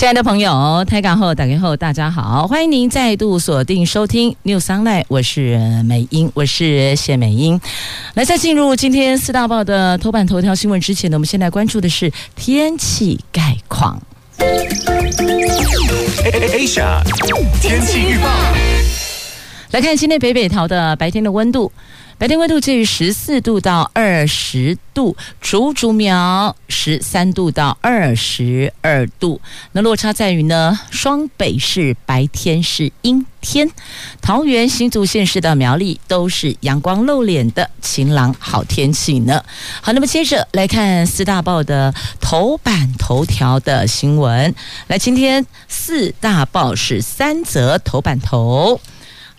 亲爱的朋友，台港后打开后，大家好，欢迎您再度锁定收听 New Sunlight 我是美英，我是谢美英。来，在进入今天四大报的头版头条新闻之前呢，我们先来关注的是天气概况。Asia 天气预报，来看今天北北桃的白天的温度。白天温度介于十四度到二十度，竹竹苗十三度到二十二度。那落差在于呢，双北市白天是阴天，桃园新竹县市的苗栗都是阳光露脸的晴朗好天气呢。好，那么接着来看四大报的头版头条的新闻。来，今天四大报是三则头版头。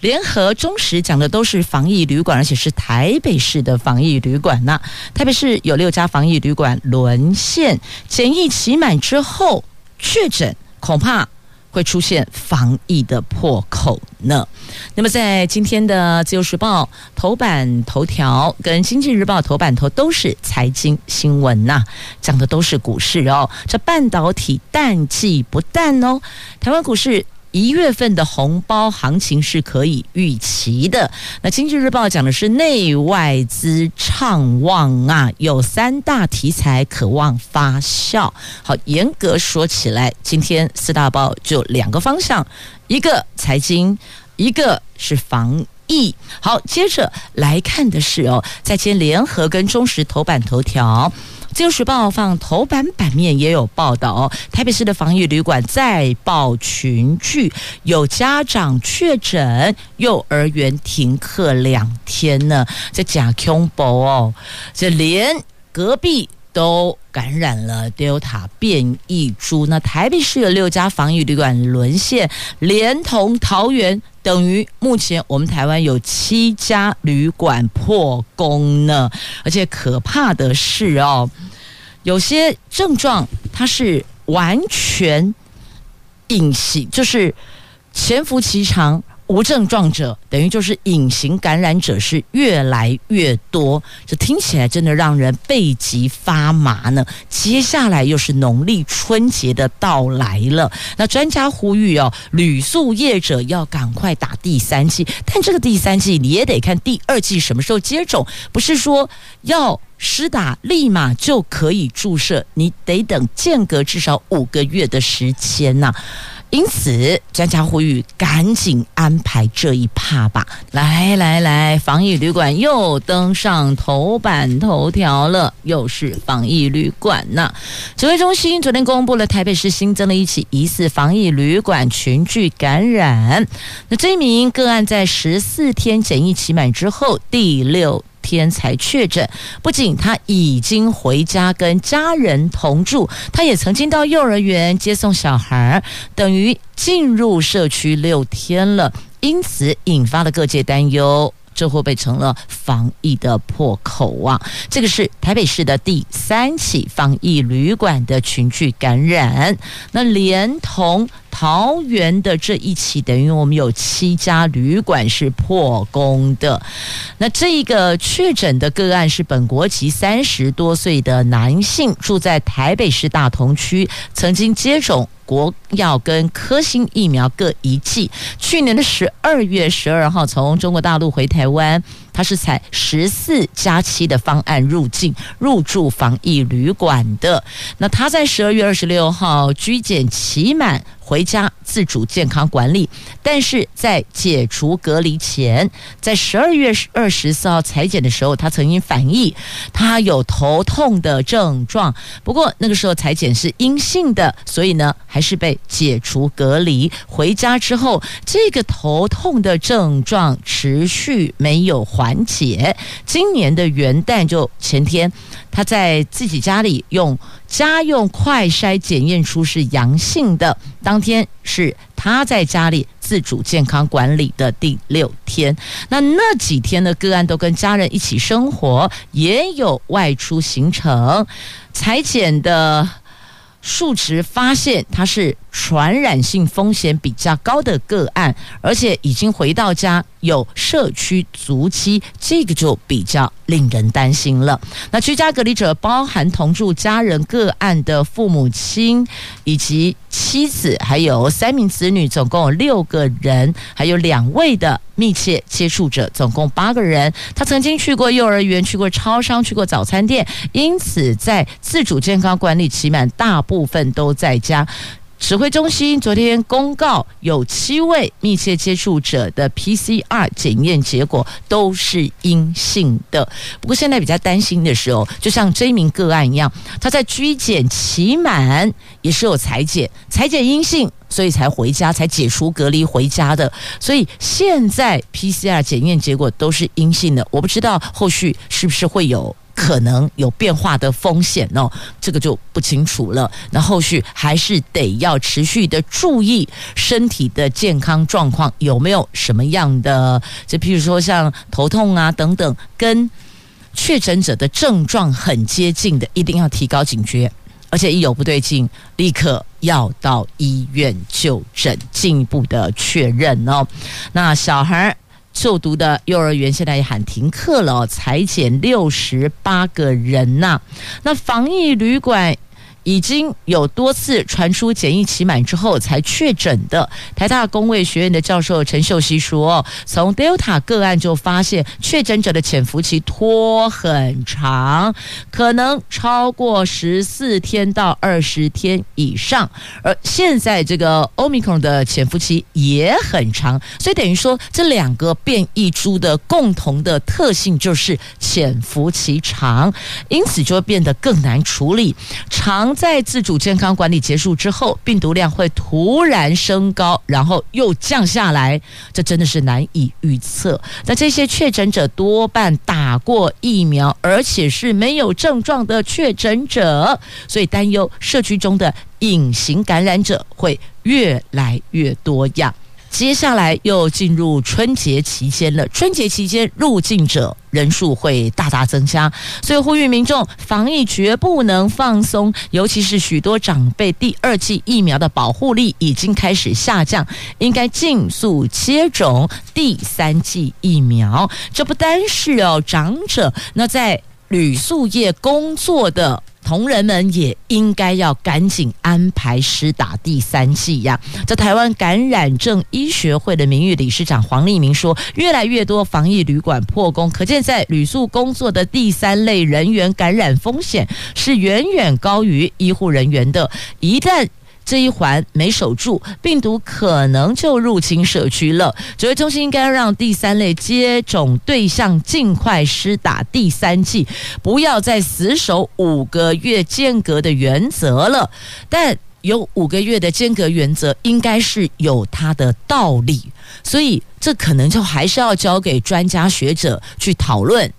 联合中时讲的都是防疫旅馆，而且是台北市的防疫旅馆呐。台北市有六家防疫旅馆沦陷，检疫期满之后确诊，恐怕会出现防疫的破口呢。那么在今天的自由时报头版头条跟经济日报头版头都是财经新闻呐，讲的都是股市哦。这半导体淡季不淡哦，台湾股市。一月份的红包行情是可以预期的。那经济日报讲的是内外资畅旺啊，有三大题材可望发酵。好，严格说起来，今天四大报就两个方向，一个财经，一个是防疫。好，接着来看的是哦，在今联合跟中时头版头条。自由时报放头版版面也有报道，台北市的防疫旅馆再爆群聚，有家长确诊，幼儿园停课两天呢。这假恐怖哦，这连隔壁都感染了 Delta 变异株。那台北市有六家防疫旅馆沦陷，连同桃园，等于目前我们台湾有七家旅馆破功呢。而且可怕的是哦。有些症状它是完全隐形，就是潜伏期长。无症状者等于就是隐形感染者是越来越多，这听起来真的让人背脊发麻呢。接下来又是农历春节的到来了，那专家呼吁哦，旅宿业者要赶快打第三剂，但这个第三剂你也得看第二剂什么时候接种，不是说要施打立马就可以注射，你得等间隔至少五个月的时间呐。因此，专家呼吁赶紧安排这一趴吧。来来来，防疫旅馆又登上头版头条了，又是防疫旅馆呐。指挥中心昨天公布了台北市新增了一起疑似防疫旅馆群聚感染。那这名个案在十四天检疫期满之后，第六天才确诊，不仅他已经回家跟家人同住，他也曾经到幼儿园接送小孩，等于进入社区六天了，因此引发了各界担忧。这会被成了防疫的破口啊！这个是台北市的第三起防疫旅馆的群聚感染，那连同桃园的这一起，等于我们有七家旅馆是破功的。那这一个确诊的个案是本国籍三十多岁的男性，住在台北市大同区，曾经接种。国药跟科兴疫苗各一剂。去年的十二月十二号从中国大陆回台湾，他是采十四加七的方案入境入住防疫旅馆的。那他在十二月二十六号居检期满。回家自主健康管理，但是在解除隔离前，在十二月二十四号采检的时候，他曾经反映他有头痛的症状，不过那个时候采检是阴性的，所以呢还是被解除隔离。回家之后，这个头痛的症状持续没有缓解。今年的元旦就前天，他在自己家里用家用快筛检验出是阳性的。当天是他在家里自主健康管理的第六天。那那几天的个案都跟家人一起生活，也有外出行程，裁剪的。数值发现他是传染性风险比较高的个案，而且已经回到家有社区足迹，这个就比较令人担心了。那居家隔离者包含同住家人个案的父母亲以及妻子，还有三名子女，总共有六个人，还有两位的密切接触者，总共八个人。他曾经去过幼儿园，去过超商，去过早餐店，因此在自主健康管理期满，大部分都在家。指挥中心昨天公告，有七位密切接触者的 PCR 检验结果都是阴性的。不过现在比较担心的是哦，就像这一名个案一样，他在居检期满也是有采检，采检阴性，所以才回家，才解除隔离回家的。所以现在 PCR 检验结果都是阴性的，我不知道后续是不是会有。可能有变化的风险哦，这个就不清楚了。那后续还是得要持续的注意身体的健康状况，有没有什么样的，就譬如说像头痛啊等等，跟确诊者的症状很接近的，一定要提高警觉，而且一有不对劲，立刻要到医院就诊，进一步的确认哦。那小孩。就读的幼儿园现在也喊停课了，裁减六十八个人呐、那防疫旅馆。已经有多次传出检疫期满之后才确诊的，台大工卫学院的教授陈秀熙说，从 Delta 个案就发现确诊者的潜伏期拖很长，可能超过十四天到二十天以上，而现在这个 Omicron 的潜伏期也很长，所以等于说这两个变异株的共同的特性就是潜伏期长，因此就会变得更难处理长。在自主健康管理结束之后，病毒量会突然升高，然后又降下来，这真的是难以预测。那这些确诊者多半打过疫苗，而且是没有症状的确诊者，所以担忧社区中的隐形感染者会越来越多样。接下来又进入春节期间了，春节期间入境者人数会大大增加，所以呼吁民众防疫绝不能放松，尤其是许多长辈第二剂疫苗的保护力已经开始下降，应该尽速接种第三剂疫苗。这不单是哦，长者，那在旅宿业工作的。同仁们也应该要赶紧安排施打第三剂呀！在台湾感染症医学会的名誉理事长黄立明说，越来越多防疫旅馆破功，可见在旅宿工作的第三类人员感染风险是远远高于医护人员的。一旦这一环没守住，病毒可能就入侵社区了。指挥中心应该让第三类接种对象尽快施打第三剂，不要再死守五个月间隔的原则了。但有五个月的间隔原则，应该是有它的道理，所以这可能就还是要交给专家学者去讨论。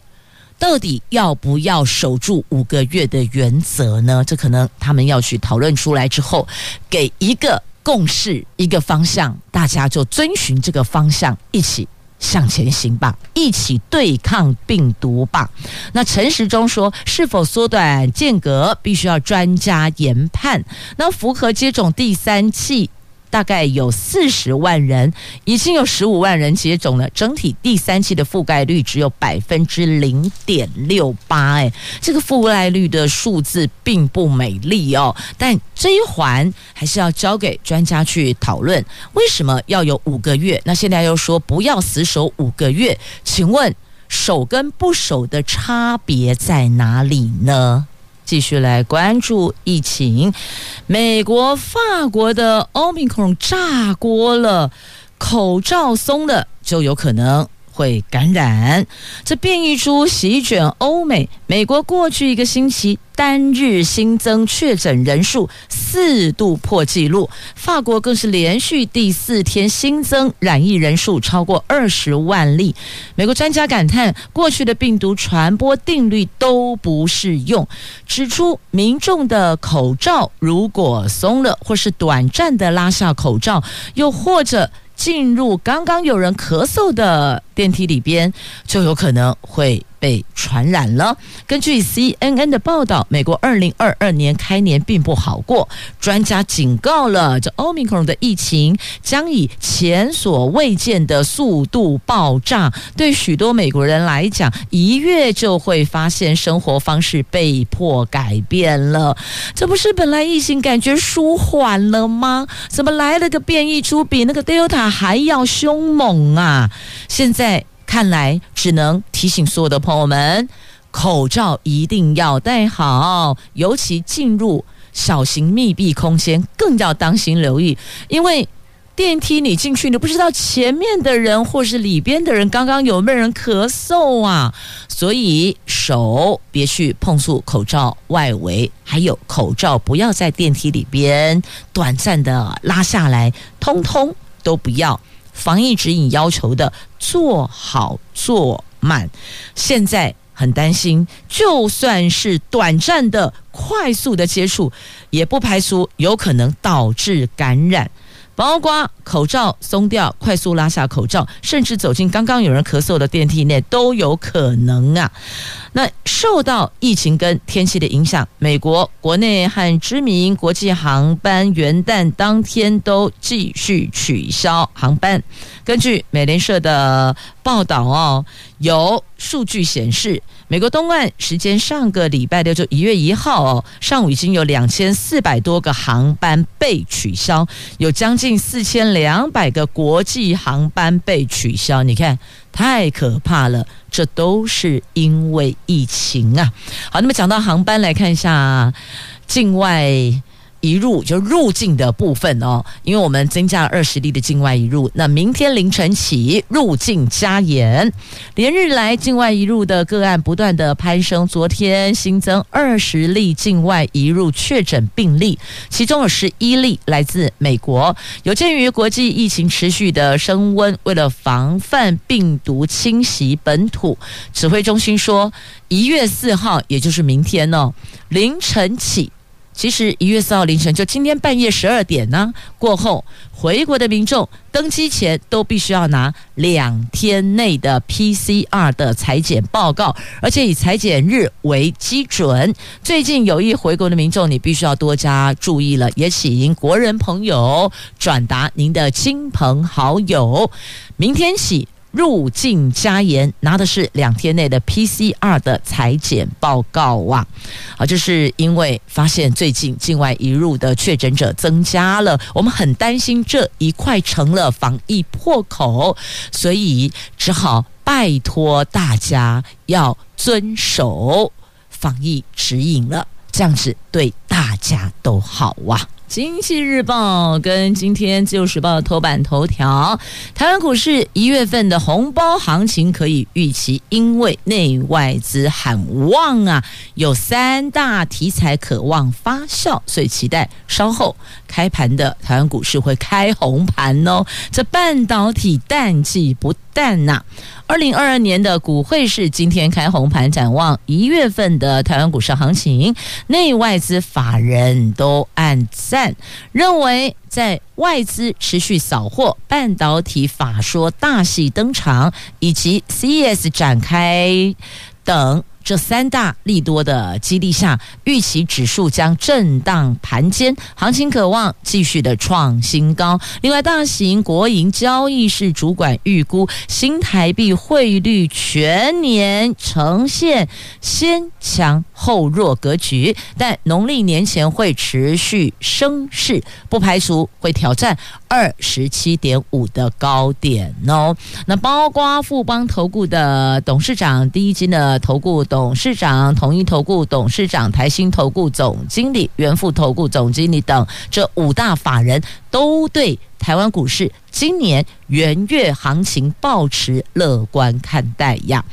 到底要不要守住五个月的原则呢？这可能他们要去讨论出来之后，给一个共识、一个方向，大家就遵循这个方向一起向前行吧，一起对抗病毒吧。那陈时中说，是否缩短间隔，必须要专家研判。那符合接种第三剂。大概有四十万人，已经有十五万人接种了，整体第三期的覆盖率只有百分之零点六八，哎，这个覆盖率的数字并不美丽哦。但这一环还是要交给专家去讨论，为什么要有五个月？那现在又说不要死守五个月，请问守跟不守的差别在哪里呢？继续来关注疫情，美国、法国的奥密克戎炸锅了，口罩松了就有可能。会感染，这变异株席卷欧美。美国过去一个星期单日新增确诊人数四度破纪录，法国更是连续第四天新增染疫人数超过二十万例。美国专家感叹，过去的病毒传播定律都不适用，指出民众的口罩如果松了，或是短暂的拉下口罩，又或者。进入刚刚有人咳嗽的电梯里边，就有可能会被传染了。根据 CNN 的报道，美国2022年开年并不好过，专家警告了，这 Omicron 的疫情将以前所未见的速度爆炸。对许多美国人来讲，一月就会发现生活方式被迫改变了。这不是本来疫情感觉舒缓了吗？怎么来了个变异株，比那个 Delta 还要凶猛啊！现在在看来，只能提醒所有的朋友们，口罩一定要戴好，尤其进入小型密闭空间更要当心留意，因为。电梯你进去，你不知道前面的人或是里边的人刚刚有没有人咳嗽啊？所以手别去碰触口罩外围，还有口罩不要在电梯里边短暂的拉下来，通通都不要。防疫指引要求的，做好做满。现在很担心，就算是短暂的、快速的接触，也不排除有可能导致感染。包括口罩松掉、快速拉下口罩，甚至走进刚刚有人咳嗽的电梯内都有可能啊。那受到疫情跟天气的影响，美国国内和知名国际航班元旦当天都继续取消航班。根据美联社的报道哦，有数据显示。美国东岸时间上个礼拜六就一月一号哦，上午已经有两千四百多个航班被取消，有将近四千两百个国际航班被取消。你看，太可怕了，这都是因为疫情啊。好，那么讲到航班，来看一下境外。移入就入境的部分哦，因为我们增加了二十例的境外移入，那明天凌晨起入境加严，连日来境外移入的个案不断的攀升，昨天新增二十例境外移入确诊病例，其中有十一例来自美国。有鉴于国际疫情持续的升温，为了防范病毒侵袭本土，指挥中心说，一月四号，也就是明天哦，凌晨起。其实一月四号凌晨，就今天半夜十二点呢过后，回国的民众登机前都必须要拿两天内的 PCR 的采检报告，而且以采检日为基准。最近有意回国的民众，你必须要多加注意了，也请国人朋友转达您的亲朋好友。明天起。入境加严，拿的是两天内的 PCR 的裁剪报告啊！啊，这是因为发现最近境外移入的确诊者增加了，我们很担心这一块成了防疫破口，所以只好拜托大家要遵守防疫指引了，这样子对大家都好啊！经济日报跟今天自由时报的头版头条，台湾股市一月份的红包行情可以预期，因为内外资喊旺啊，有三大题材渴望发酵，所以期待稍后开盘的台湾股市会开红盘哦。这半导体淡季不淡呐、啊。二零二二年的股汇市今天开红盘，展望一月份的台湾股市行情，内外资法人都按认为在外资持续扫货、半导体法说大戏登场以及 CES 展开等。这三大利多的激励下，预期指数将震荡盘间，行情可望继续的创新高。另外，大型国营交易室主管预估，新台币汇率全年呈现先强后弱格局，但农历年前会持续升势，不排除会挑战二十七点五的高点哦。那包括富邦投顾的董事长、第一金的投顾。董事长、统一投顾董事长、台新投顾总经理、元富投顾总经理等这五大法人都对台湾股市今年元月行情保持乐观看待呀。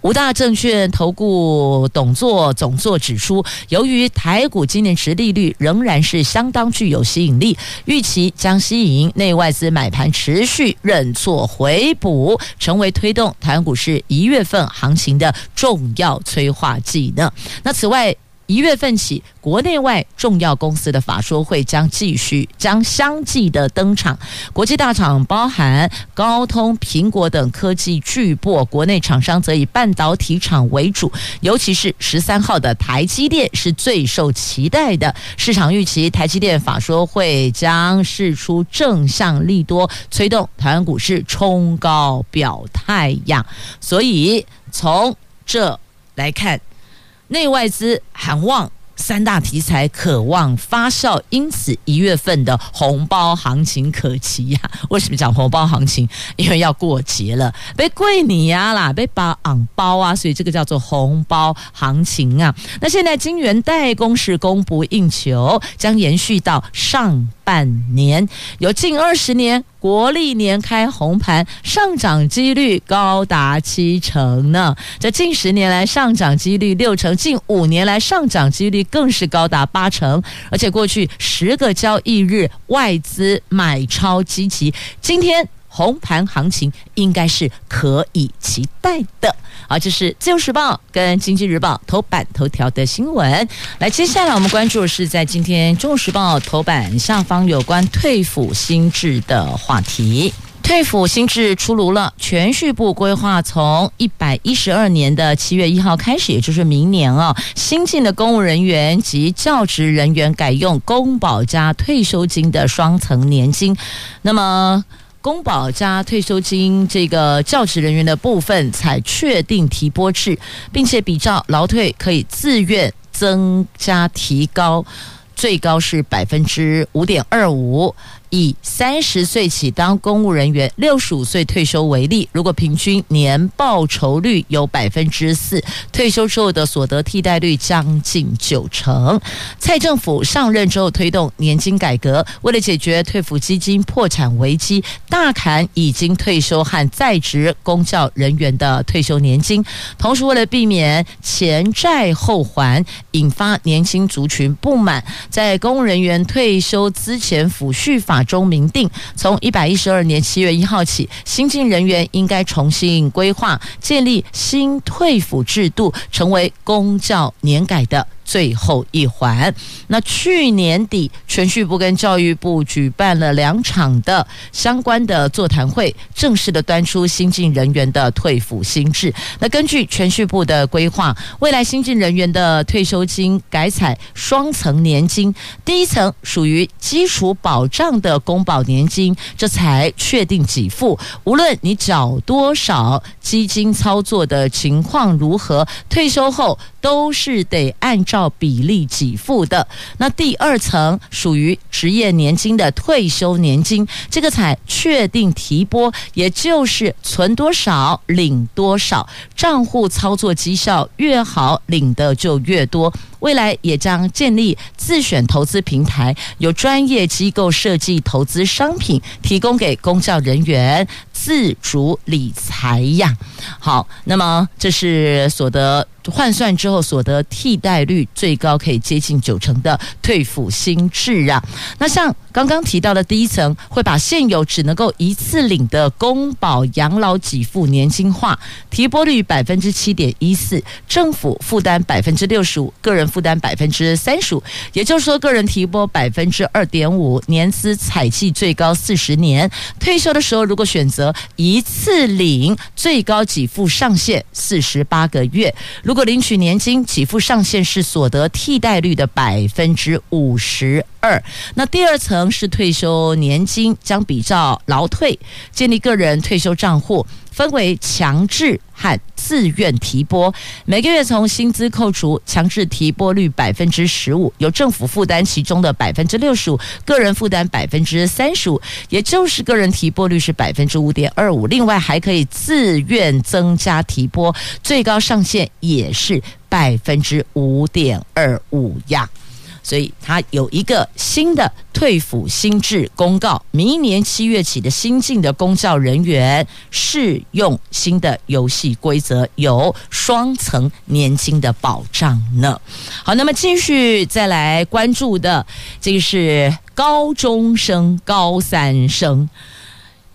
五大证券投顾董座总座指出，由于台股今年殖利率仍然是相当具有吸引力，预期将吸引内外资买盘持续认错回补，成为推动台湾股市一月份行情的重要催化剂呢。那此外，一月份起，国内外重要公司的法说会将继续将相继的登场。国际大厂包含高通、苹果等科技巨擘，国内厂商则以半导体厂为主。尤其是十三号的台积电是最受期待的。市场预期台积电法说会将释出正向利多，推动台湾股市冲高表态呀。所以从这来看。内外资喊旺，三大题材渴望发酵，因此一月份的红包行情可期呀、啊。为什么讲红包行情？因为要过节了，被贵你呀啦，被包昂包啊，所以这个叫做红包行情啊。那现在金元代工是供不应求，将延续到上半年，有近二十年。国历年开红盘，上涨几率高达七成呢。这近十年来上涨几率六成，近五年来上涨几率更是高达八成。而且过去十个交易日外资买超积极，今天红盘行情应该是可以期待的。好，这是《自由时报》跟《经济日报》头版头条的新闻。来，接下来我们关注的是在今天《中国时报》头版下方有关退抚新制的话题。退抚新制出炉了，銓叙部规划从一百一十二年的七月一号开始，也就是明年啊，新进的公务人员及教职人员改用公保加退休金的双层年金。那么。公保加退休金这个教职人员的部分才确定提拨制，并且比照劳退可以自愿增加提高，最高是百分之五点二五。以三十岁起当公务人员，六十五岁退休为例，如果平均年报酬率有百分之四，退休之后的所得替代率将近九成。蔡政府上任之后推动年金改革，为了解决退抚基金破产危机，大砍已经退休和在职公教人员的退休年金，同时为了避免前债后还，引发年轻族群不满，在公务人员退休资前抚恤法。中明定，从一百一十二年七月一号起，新进人员应该重新规划建立新退辅制度，成为公教年改的。最后一环。那去年底，全序部跟教育部举办了两场的相关的座谈会，正式的端出新进人员的退抚新制。那根据全序部的规划，未来新进人员的退休金改采双层年金，第一层属于基础保障的公保年金，这才确定给付。无论你缴多少，基金操作的情况如何，退休后都是得按照。比例给付的。那第二层属于职业年金的退休年金，这个才确定提拨，也就是存多少领多少，账户操作绩效越好，领的就越多。未来也将建立自选投资平台，由专业机构设计投资商品，提供给公教人员自主理财呀。好，那么这是所得换算之后所得替代率最高可以接近九成的退抚新制啊。那像刚刚提到的第一层，会把现有只能够一次领的公保养老给付年金化，提拨率百分之七点一四，政府负担百分之六十五，个人。负担百分之三十五，也就是说，个人提拨百分之二点五，年资采计最高四十年。退休的时候，如果选择一次领，最高给付上限四十八个月。如果领取年金，给付上限是所得替代率的百分之五十二。那第二层是退休年金，将比照劳退，建立个人退休账户。分为强制和自愿提拨，每个月从薪资扣除，强制提拨率百分之十五，由政府负担其中的百分之六十五，个人负担百分之三十五，也就是个人提拨率是百分之五点二五。另外还可以自愿增加提拨，最高上限也是百分之五点二五呀。所以，它有一个新的退抚新制公告，明年七月起的新进的公教人员适用新的游戏规则，有双层年金的保障呢。好，那么继续再来关注的，这个是高中生、高三生。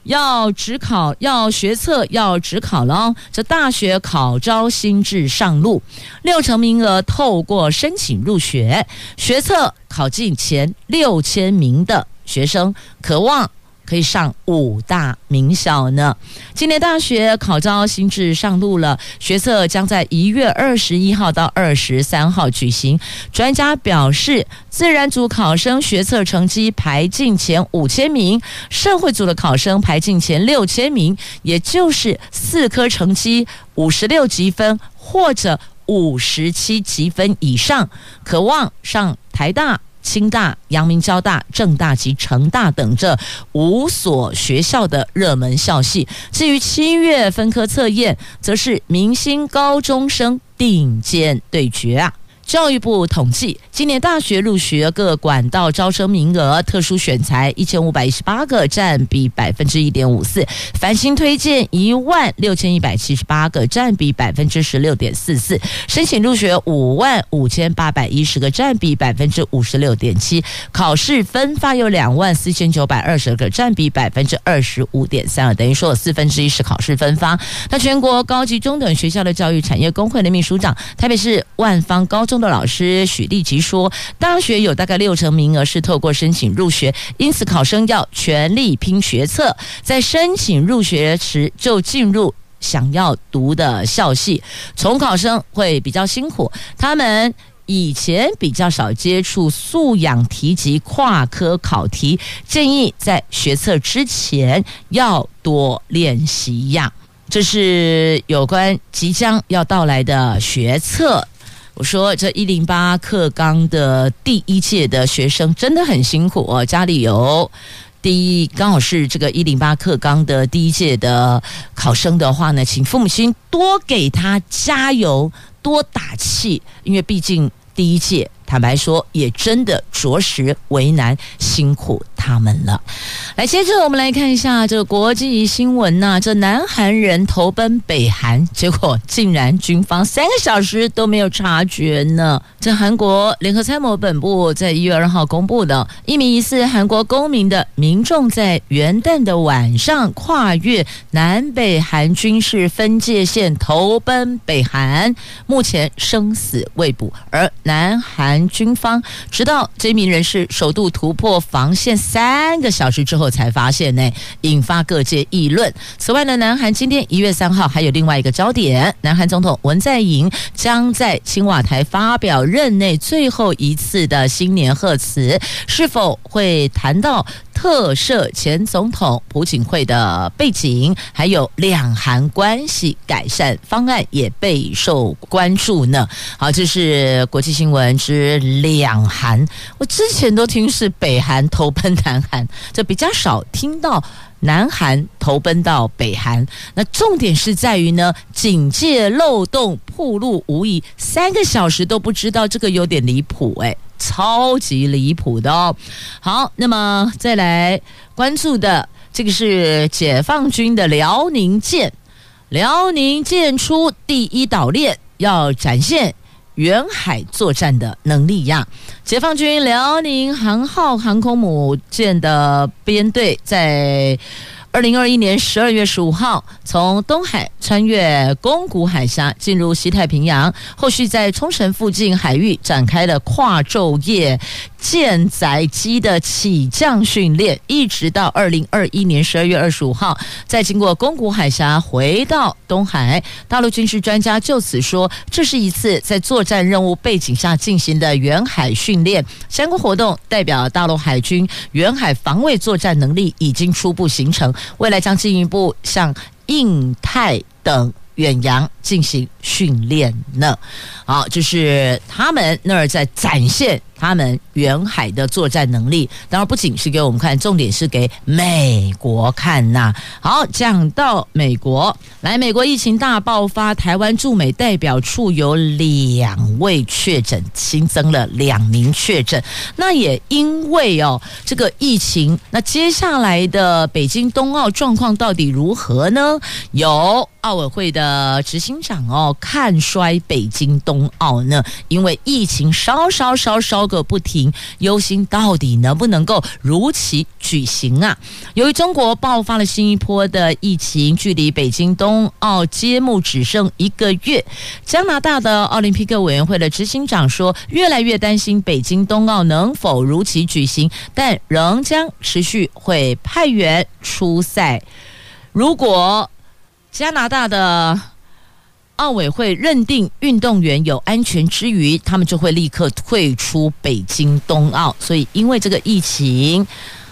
要只考，要学测，要只考了哦。这大学考招新制上路，六成名额透过申请入学，学测考进前六千名的学生，渴望。可以上五大名校呢。今年大学考招新制上路了，学测将在一月二十一号到二十三号举行。专家表示，自然组考生学测成绩排进前五千名，社会组的考生排进前六千名，也就是四科成绩五十六级分或者五十七级分以上，可望上台大。清大、阳明交大、政大及成大等这五所学校的热门校系。至于七月分科测验，则是明星高中生顶尖对决啊。教育部统计，今年大学入学各管道招生名额，特殊选才一千五百一十八个，占比百分之一点五四；繁星推荐一万六千一百七十八个，占比百分之十六点四四；申请入学五万五千八百一十个，占比百分之五十六点七；考试分发有两万四千九百二十个，占比百分之二十五点三二，等于说有四分之一是考试分发。那全国高级中等学校的教育产业工会的秘书长，台北市万方高中。的老师许立吉说，大学有大概六成名额是透过申请入学，因此考生要全力拼学测，在申请入学时就进入想要读的校系。重考生会比较辛苦，他们以前比较少接触素养题及跨科考题，建议在学测之前要多练习呀。这是有关即将要到来的学测。我说这一零八课纲的第一届的学生真的很辛苦哦，家里有第一刚好是这个一零八课纲的第一届的考生的话呢，请父母亲多给他加油，多打气，因为毕竟第一届。坦白说，也真的着实为难，辛苦他们了。来，接着我们来看一下这个国际新闻呐、这南韩人投奔北韩，结果竟然军方三个小时都没有察觉呢。这韩国联合参谋本部在一月二号公布的，一名疑似韩国公民的民众在元旦的晚上跨越南北韩军事分界线投奔北韩，目前生死未卜，而南韩。军方直到这名人士首度突破防线三个小时之后才发现呢，引发各界议论。此外呢，南韩今天一月三号还有另外一个焦点，南韩总统文在寅将在青瓦台发表任内最后一次的新年贺词，是否会谈到？特赦前总统朴槿惠的背景，还有两韩关系改善方案也备受关注呢。好，这是国际新闻之两韩。我之前都听是北韩投奔南韩，这比较少听到南韩投奔到北韩。那重点是在于呢，警戒漏洞暴露无遗，三个小时都不知道，这个有点离谱哎。超级离谱的哦！好，那么再来关注的这个是解放军的辽宁舰，辽宁舰出第一岛链，要展现远海作战的能力呀！解放军辽宁航号航空母舰的编队在。二零二一年十二月十五号，从东海穿越宫古海峡进入西太平洋，后续在冲绳附近海域展开了跨昼夜舰载机的起降训练，一直到二零二一年十二月二十五号，再经过宫古海峡回到东海。大陆军事专家就此说，这是一次在作战任务背景下进行的远海训练，相关活动代表大陆海军远海防卫作战能力已经初步形成。未来将进一步向印太等远洋进行训练呢。好，就是他们那儿在展现。他们远海的作战能力，当然不仅是给我们看，重点是给美国看呐、好，讲到美国，来，美国疫情大爆发，台湾驻美代表处有两位确诊，新增了两名确诊。那也因为哦，这个疫情，那接下来的北京冬奥状况到底如何呢？有奥委会的执行长哦看衰北京冬奥呢？因为疫情烧烧烧烧个不停，忧心到底能不能够如期举行啊？由于中国爆发了新一波的疫情，距离北京冬奥揭幕只剩一个月，加拿大的奥林匹克委员会的执行长说，越来越担心北京冬奥能否如期举行，但仍将持续会派员出赛。如果加拿大的奥委会认定运动员有安全之余，他们就会立刻退出北京冬奥。所以，因为这个疫情，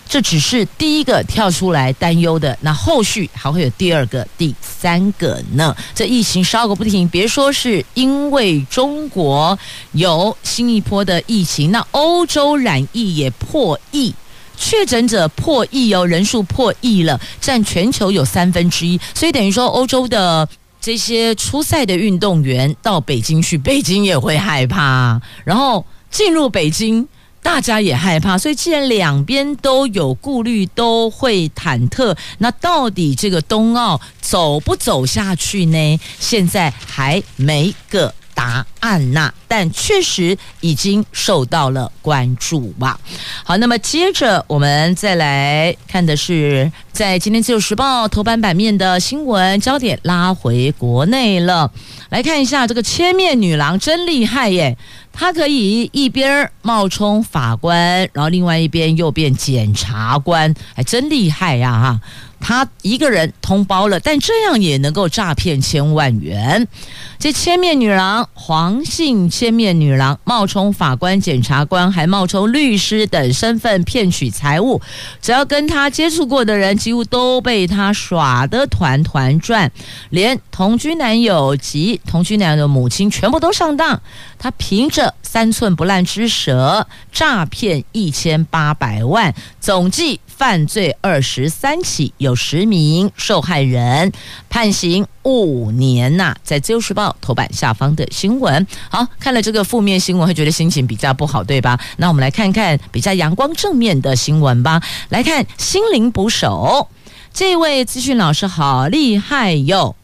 这只是第一个跳出来担忧的。那后续还会有第二个、第三个呢？这疫情烧个不停，别说是因为中国有新一波的疫情，那欧洲染疫也破亿。确诊者破亿哦，人数破亿了，占全球有三分之一，所以等于说欧洲的这些初赛的运动员到北京去，北京也会害怕，然后进入北京，大家也害怕，所以既然两边都有顾虑，都会忐忑，那到底这个冬奥走不走下去呢？现在还没个。答案呐、但确实已经受到了关注吧。好，那么接着我们再来看的是，在今天《自由时报》头版版面的新闻焦点拉回国内了。来看一下这个千面女郎真厉害耶，她可以一边冒充法官，然后另外一边又变检察官，还真厉害呀！哈。他一个人通包了，但这样也能够诈骗千万元。这千面女郎，黄姓千面女郎，冒充法官、检察官，还冒充律师等身份骗取财物。只要跟他接触过的人，几乎都被他耍得团团转，连同居男友及同居男友的母亲全部都上当。他凭着三寸不烂之舌，诈骗一千八百万，总计。犯罪二十三起，有十名受害人判刑五年呐、在《自由时报》头版下方的新闻，好，看了这个负面新闻，会觉得心情比较不好，对吧？那我们来看看比较阳光正面的新闻吧。来看心灵捕手，这位资讯老师好厉害哟。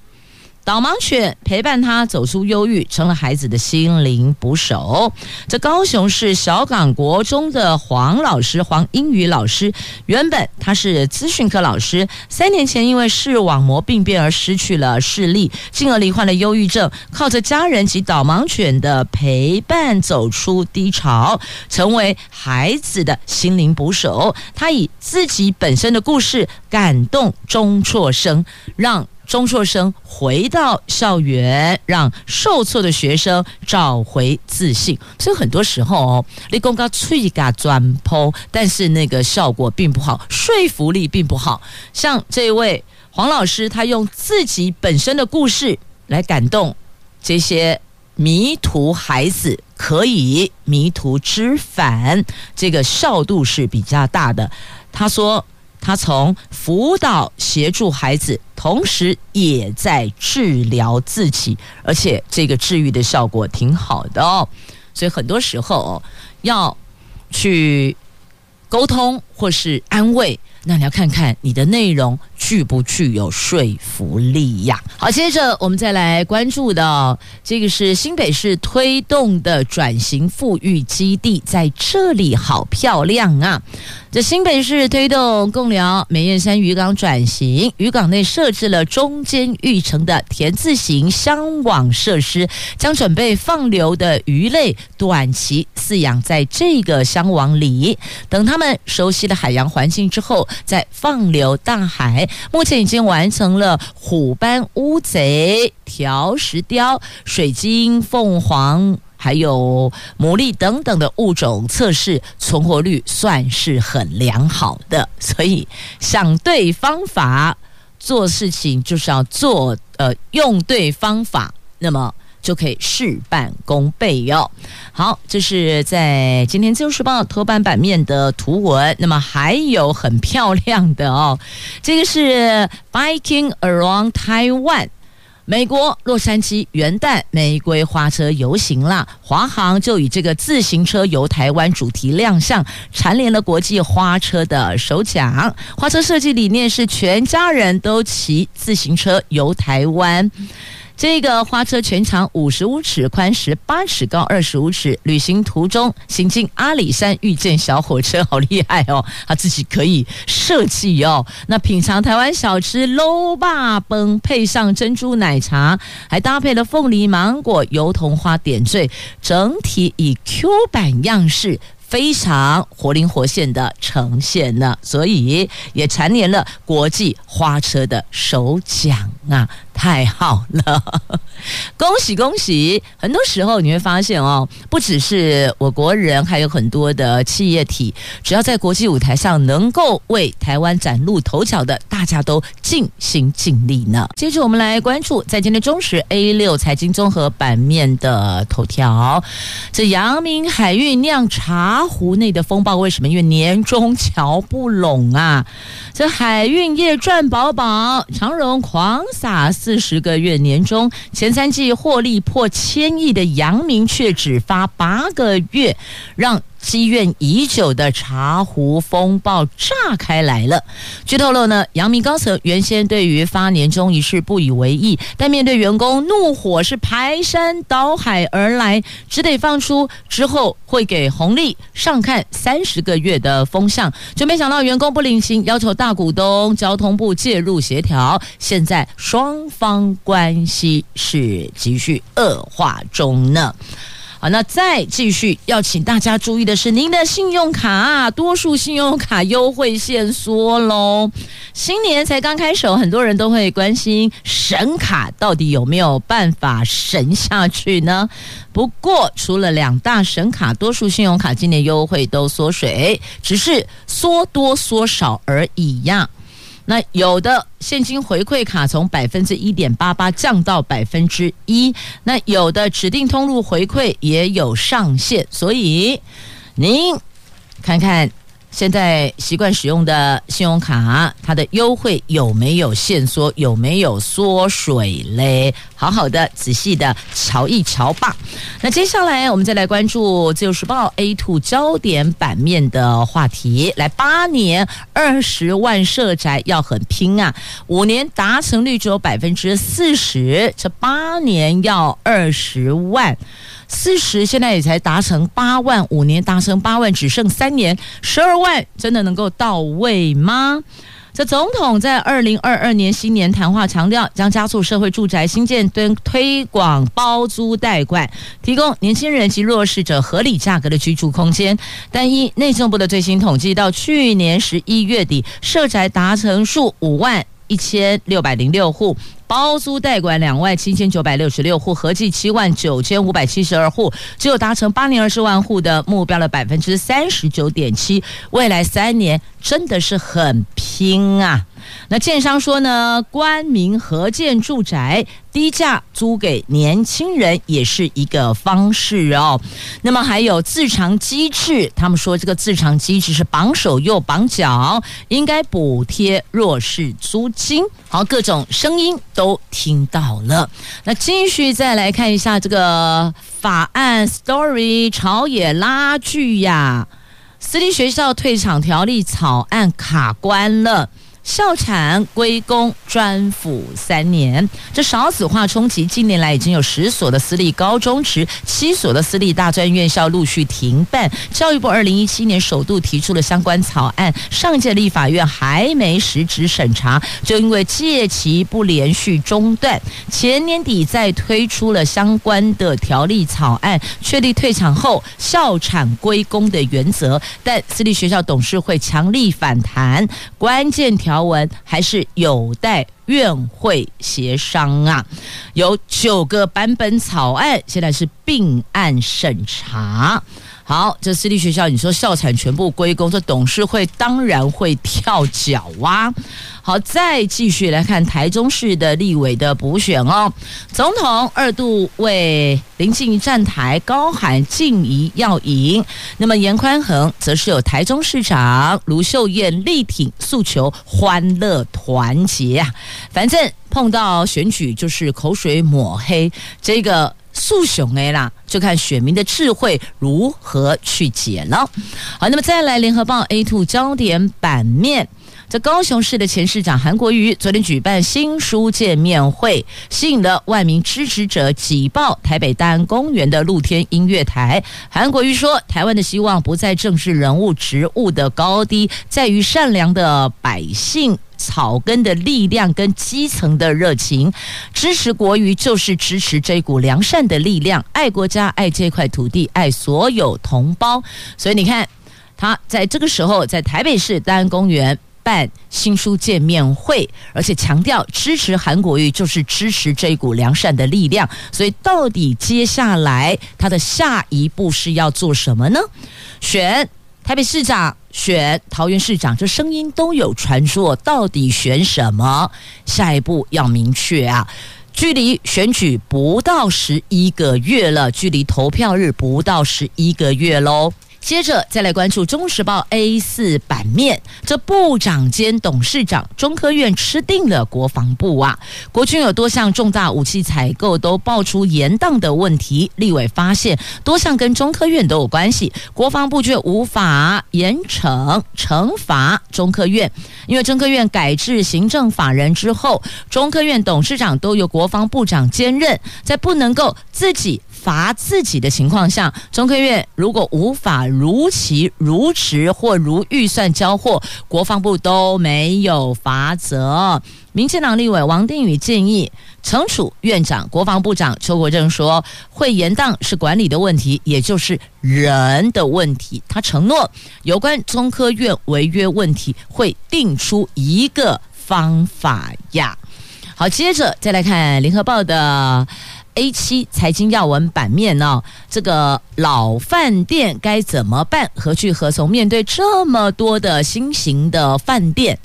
导盲犬陪伴他走出忧郁，成了孩子的心灵捕手。这高雄市小港国中的黄老师，黄英语老师，原本他是资讯科老师，三年前因为视网膜病变而失去了视力，进而罹患了忧郁症，靠着家人及导盲犬的陪伴走出低潮，成为孩子的心灵捕手。他以自己本身的故事感动中辍生，让。中辍生回到校园，让受挫的学生找回自信。所以很多时候哦，你公告吹嘎转剖，但是那个效果并不好，说服力并不好。像这位黄老师，他用自己本身的故事来感动这些迷途孩子，可以迷途知返，这个效度是比较大的。他说。他从辅导协助孩子，同时也在治疗自己，而且这个治愈的效果挺好的哦。所以很多时候要去沟通或是安慰。那你要看看你的内容具不具有说服力呀？好，接着我们再来关注的这个是新北市推动的转型富裕基地，在这里好漂亮啊！这新北市推动共寮美雁山渔港转型，渔港内设置了中间育成的田字型箱网设施，将准备放流的鱼类短期饲养在这个箱网里，等他们熟悉了海洋环境之后。再放流大海，目前已经完成了虎斑乌贼、条石雕、水晶凤凰，还有牡蛎等等的物种测试，存活率算是很良好的。所以想对方法做事情，就是要做呃用对方法，那么。就可以事半功倍哟。好，这是在今天《自由时报》头版版面的图文。那么还有很漂亮的哦，这个是 Biking Around Taiwan，美国洛杉矶元旦玫瑰花车游行啦。华航就以这个自行车游台湾主题亮相，蝉联了国际花车的首奖。花车设计理念是全家人都骑自行车游台湾。这个花车全长五十五尺，宽十八尺，高二十五尺。旅行途中行经阿里山，遇见小火车，好厉害哦！他自己可以设计哦。那品尝台湾小吃搂霸崩，配上珍珠奶茶，还搭配了凤梨、芒果、油桐花点缀，整体以 Q 版样式。非常活灵活现的呈现呢，所以也蝉联了国际花车的首奖那！太好了，恭喜恭喜！很多时候你会发现哦，不只是我国人，还有很多的企业体，只要在国际舞台上能够为台湾崭露头角的，大家都尽心尽力呢。接着我们来关注在今天中时 A 六财经综合版面的头条，这阳明海运酿茶壶内的风暴为什么？因为年终瞧不拢啊！这海运业赚饱饱，长荣狂撒。四十个月年中前三季获利破千亿的阳明却只发八个月，让积怨已久的茶壶风暴炸开来了。据透露呢，阳明高层原先对于发年终一事不以为意，但面对员工怒火是排山倒海而来，只得放出之后会给红利上看三十个月的风向，就没想到员工不领情，要求大股东交通部介入协调，现在双方关系是继续恶化中呢。好，那再继续要请大家注意的是，您的信用卡，多数信用卡优惠限缩喽。新年才刚开始，很多人都会关心神卡到底有没有办法神下去呢？不过，除了两大神卡，多数信用卡今年优惠都缩水，只是缩多缩少而已呀。那有的现金回馈卡从百分之一点八八降到百分之一，那有的指定通路回馈也有上限，所以您看看。现在习惯使用的信用卡，它的优惠有没有限缩？有没有缩水嘞？好好的、仔细的瞧一瞧吧。那接下来我们再来关注《自由时报》A two 焦点版面的话题。来，八年二十万社宅要很拼啊！五年达成率只有百分之四十，这八年要二十万。四十现在也才达成八万，五年达成八万，只剩三年，十二万真的能够到位吗？这总统在二零二二年新年谈话强调，将加速社会住宅新建，跟推广包租代管，提供年轻人及弱势者合理价格的居住空间。但一内政部的最新统计，到去年十一月底，社宅达成数五万一千六百零六户。包租代管两万七千九百六十六户，合计七万九千五百七十二户，只有达成八年二十万户的目标的百分之三十九点七。未来三年真的是很拼啊！那建商说呢，官民合建住宅，低价租给年轻人也是一个方式哦。那么还有自偿机制，他们说这个自偿机制是绑手又绑脚，应该补贴弱势租金。好，各种声音都听到了。那继续再来看一下这个法案 story，朝野拉锯呀，私立学校退场条例草案卡关了。校产归公专辅三年，这少子化冲击，近年来已经有十所的私立高中职、七所的私立大专院校陆续停办。教育部二零一七年首度提出了相关草案，上届立法院还没实质审查，就因为届期不连续中断，前年底再推出了相关的条例草案，确立退场后校产归公的原则，但私立学校董事会强力反弹，关键条。条文还是有待院会协商啊，有九个版本草案，现在是并案审查。好，这私立学校，你说校产全部归公，这董事会当然会跳脚啊。好，再继续来看台中市的立委的补选哦。总统二度为林静仪站台，高喊静仪要赢。那么颜宽恒则是有台中市长卢秀燕力挺诉求，欢乐团结啊。反正碰到选举就是口水抹黑，这个。诉雄 A 啦，就看选民的智慧如何去解了。好，那么再来，联合报 A two 焦点版面。这高雄市的前市长韩国瑜昨天举办新书见面会，吸引了万名支持者挤爆台北大安公园的露天音乐台。韩国瑜说：“台湾的希望不在政治人物职务的高低，在于善良的百姓、草根的力量跟基层的热情。支持国瑜就是支持这股良善的力量，爱国家、爱这块土地、爱所有同胞。所以你看，他在这个时候在台北市大安公园。”办新书见面会，而且强调支持韩国瑜就是支持这一股良善的力量。所以，到底接下来他的下一步是要做什么呢？选台北市长，选桃园市长，这声音都有传说。到底选什么？下一步要明确啊！距离选举不到十一个月了，距离投票日不到十一个月喽。接着再来关注《中时报》A 四版面，这部长兼董事长中科院吃定了国防部啊！国军有多项重大武器采购都爆出延宕的问题，立委发现多项跟中科院都有关系，国防部却无法严惩惩罚中科院，因为中科院改制行政法人之后，中科院董事长都由国防部长兼任，在不能够自己。罚自己的情况下，中科院如果无法如期如实或如预算交货，国防部都没有罚责。民进党立委王定宇建议惩处院长，国防部长邱国正说会延宕是管理的问题，也就是人的问题。他承诺有关中科院违约问题会定出一个方法呀。好，接着再来看联合报的。A 七财经要闻版面呢、这个老饭店该怎么办？何去何从？面对这么多的新型的饭店，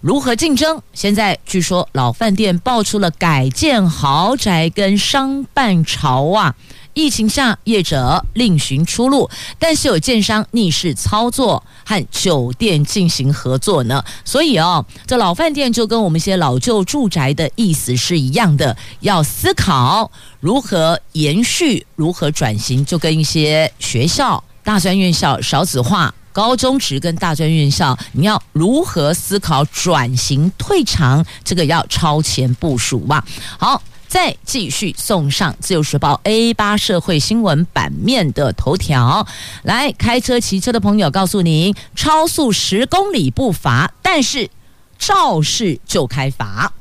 如何竞争？现在据说老饭店爆出了改建豪宅跟商办潮啊！疫情下，业者另寻出路，但是有建商逆势操作和酒店进行合作呢。所以哦，这老饭店就跟我们一些老旧住宅的意思是一样的，要思考如何延续、如何转型，就跟一些学校、大专院校少子化、高中职跟大专院校，你要如何思考转型退场，这个要超前部署吧。好。再继续送上《自由时报》A 八社会新闻版面的头条，来开车、骑车的朋友，告诉您：超速十公里不罚，但是肇事就开罚。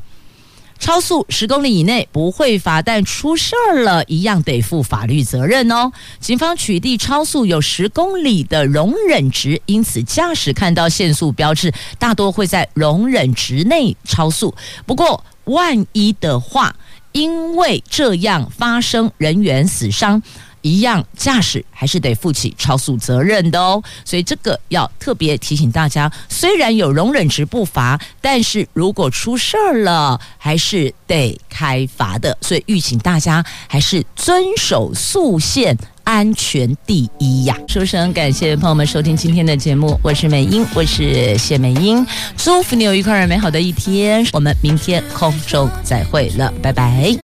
超速十公里以内不会罚，但出事儿了，一样得负法律责任哦。警方取缔超速有十公里的容忍值，因此驾驶看到限速标志，大多会在容忍值内超速。不过，万一的话，因为这样发生人员死伤，一样驾驶还是得负起超速责任的哦。所以这个要特别提醒大家，虽然有容忍值不罚，但是如果出事儿了，还是得开罚的。所以预请大家还是遵守速限，安全第一呀！说声感谢朋友们收听今天的节目，我是美英，我是谢美英，祝福你有愉快美好的一天。我们明天空中再会了，拜拜。